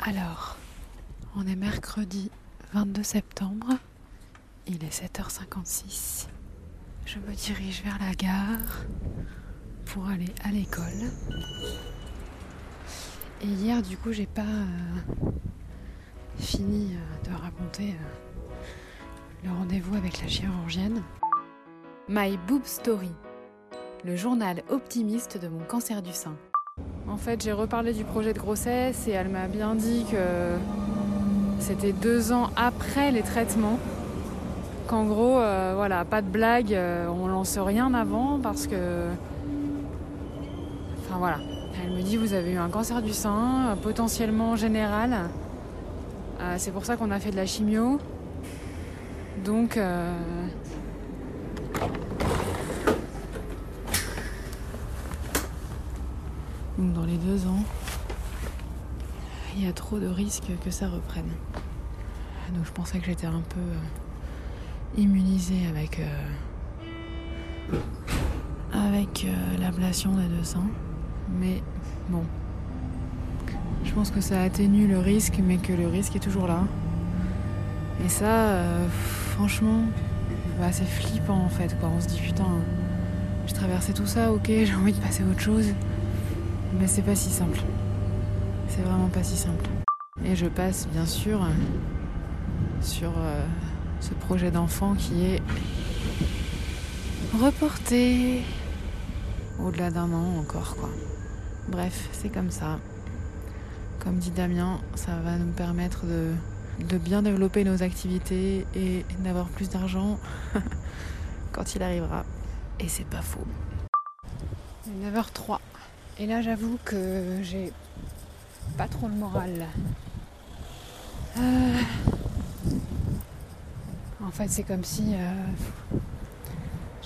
Alors, on est mercredi 22 septembre. Il est 7h56. Je me dirige vers la gare pour aller à l'école. Et hier, du coup, j'ai pas euh, fini euh, de raconter euh, le rendez-vous avec la chirurgienne. My Boob Story, le journal optimiste de mon cancer du sein. En fait, j'ai reparlé du projet de grossesse et elle m'a bien dit que c'était deux ans après les traitements. Qu'en gros, euh, voilà, pas de blague, euh, on lance rien avant parce que. Enfin voilà. Elle me dit vous avez eu un cancer du sein, euh, potentiellement général. C'est pour ça qu'on a fait de la chimio. Donc. Donc dans les deux ans, il y a trop de risques que ça reprenne. Donc je pensais que j'étais un peu euh, immunisée avec, euh, avec euh, l'ablation des deux seins. Mais bon, je pense que ça atténue le risque, mais que le risque est toujours là. Et ça, franchement, bah, c'est flippant en fait. Quoi. On se dit putain, j'ai traversé tout ça, ok, j'ai envie de passer à autre chose. Mais c'est pas si simple. C'est vraiment pas si simple. Et je passe bien sûr sur euh, ce projet d'enfant qui est reporté au-delà d'un an encore quoi. Bref, c'est comme ça. Comme dit Damien, ça va nous permettre de, de bien développer nos activités et d'avoir plus d'argent quand il arrivera. Et c'est pas faux. Il est 9h03. Et là, j'avoue que j'ai pas trop le moral. Euh, En fait, c'est comme si euh,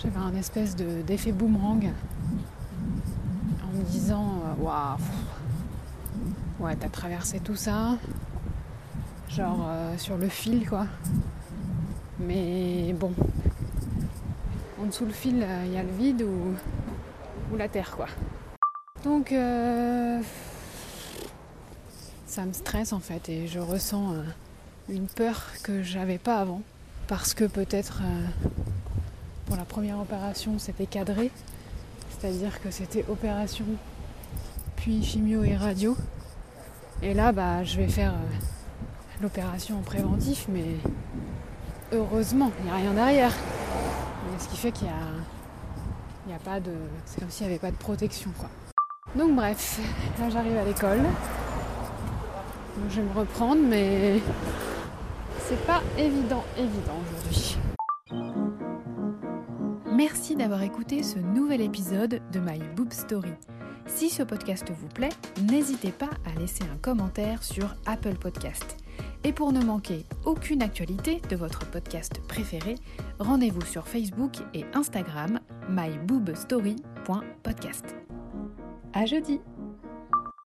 j'avais un espèce de- d'effet boomerang en me disant euh, Waouh, ouais, t'as traversé tout ça, genre sur le fil, quoi. Mais bon, en dessous le fil, il y a le vide ou, ou la terre, quoi. Donc, euh, ça me stresse en fait et je ressens euh, une peur que j'avais pas avant. Parce que peut-être euh, pour la première opération c'était cadré, c'est-à-dire que c'était opération, puis chimio et radio. Et là, bah, je vais faire l'opération en préventif, mais heureusement, il n'y a rien derrière. Ce qui fait qu'il y a, y a pas de. C'est comme s'il n'y avait pas de protection, quoi. Donc bref, là j'arrive à l'école. Je vais me reprendre, mais c'est pas évident, évident aujourd'hui. Merci d'avoir écouté ce nouvel épisode de My Boob Story. Si ce podcast vous plaît, n'hésitez pas à laisser un commentaire sur Apple Podcast. Et pour ne manquer aucune actualité de votre podcast préféré, rendez-vous sur Facebook et Instagram myboobstory.podcast. À jeudi.